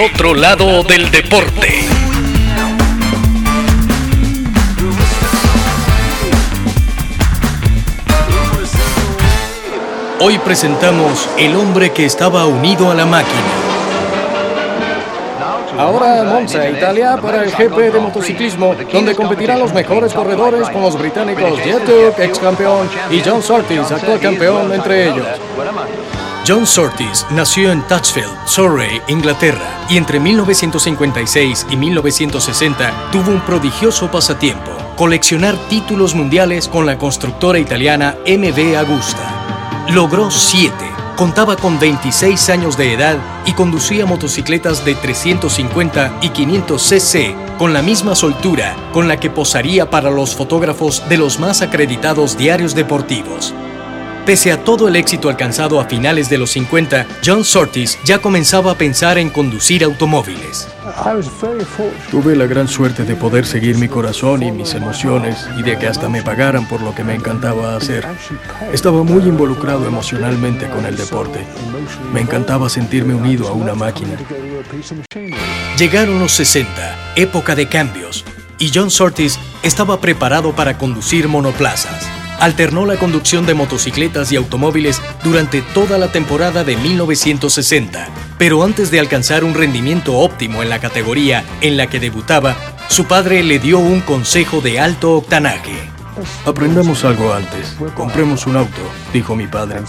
Otro lado del deporte. Hoy presentamos El hombre que estaba unido a la máquina. Ahora Monza, Italia, para el GP de motociclismo, donde competirán los mejores corredores con los británicos Jeff ex campeón, y John Surtees, actual campeón entre ellos. John Surtees nació en Touchfield, Surrey, Inglaterra, y entre 1956 y 1960 tuvo un prodigioso pasatiempo, coleccionar títulos mundiales con la constructora italiana MV Agusta. Logró siete, contaba con 26 años de edad y conducía motocicletas de 350 y 500 cc con la misma soltura con la que posaría para los fotógrafos de los más acreditados diarios deportivos. Pese a todo el éxito alcanzado a finales de los 50, John Surtees ya comenzaba a pensar en conducir automóviles. Tuve la gran suerte de poder seguir mi corazón y mis emociones y de que hasta me pagaran por lo que me encantaba hacer. Estaba muy involucrado emocionalmente con el deporte. Me encantaba sentirme unido a una máquina. Llegaron los 60, época de cambios, y John Surtees estaba preparado para conducir monoplazas alternó la conducción de motocicletas y automóviles durante toda la temporada de 1960, pero antes de alcanzar un rendimiento óptimo en la categoría en la que debutaba, su padre le dio un consejo de alto octanaje. Aprendamos algo antes. Compremos un auto, dijo mi padre.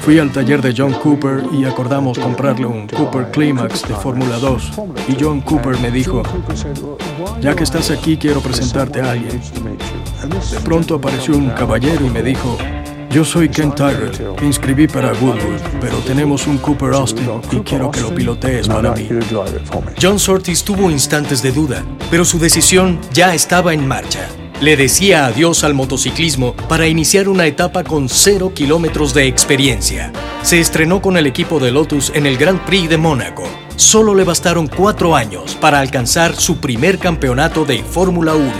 Fui al taller de John Cooper y acordamos comprarle un Cooper Climax de Fórmula 2. Y John Cooper me dijo, ya que estás aquí quiero presentarte a alguien. De pronto apareció un caballero y me dijo, yo soy Ken Tyrrell, que inscribí para Woodwood, pero tenemos un Cooper Austin y quiero que lo pilotees para mí. John Surtees tuvo instantes de duda, pero su decisión ya estaba en marcha le decía adiós al motociclismo para iniciar una etapa con cero kilómetros de experiencia. Se estrenó con el equipo de Lotus en el Grand Prix de Mónaco. Solo le bastaron cuatro años para alcanzar su primer campeonato de Fórmula 1.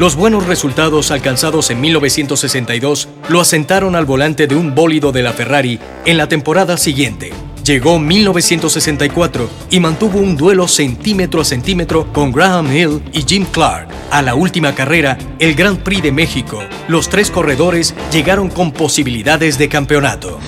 Los buenos resultados alcanzados en 1962 lo asentaron al volante de un bólido de la Ferrari en la temporada siguiente, Llegó 1964 y mantuvo un duelo centímetro a centímetro con Graham Hill y Jim Clark. A la última carrera, el Grand Prix de México, los tres corredores llegaron con posibilidades de campeonato.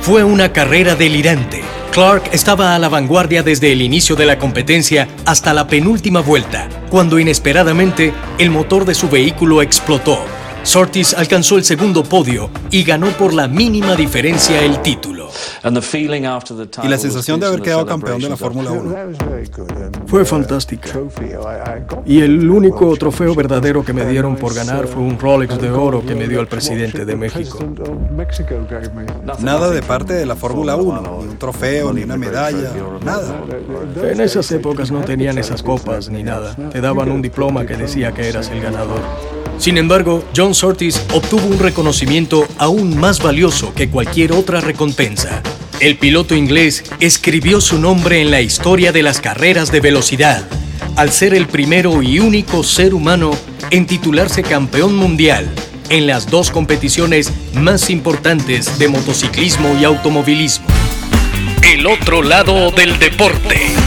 Fue una carrera delirante. Clark estaba a la vanguardia desde el inicio de la competencia hasta la penúltima vuelta, cuando inesperadamente el motor de su vehículo explotó Surtees alcanzó el segundo podio y ganó por la mínima diferencia el título. Y la sensación de haber quedado campeón de la Fórmula 1. Fue fantástica. Y el único trofeo verdadero que me dieron por ganar fue un Rolex de oro que me dio el presidente de México. Nada de parte de la Fórmula 1, ni un trofeo, ni una medalla, nada. En esas épocas no tenían esas copas ni nada. Te daban un diploma que decía que eras el ganador. Sin embargo, John Surtees obtuvo un reconocimiento aún más valioso que cualquier otra recompensa. El piloto inglés escribió su nombre en la historia de las carreras de velocidad, al ser el primero y único ser humano en titularse campeón mundial en las dos competiciones más importantes de motociclismo y automovilismo. El otro lado del deporte.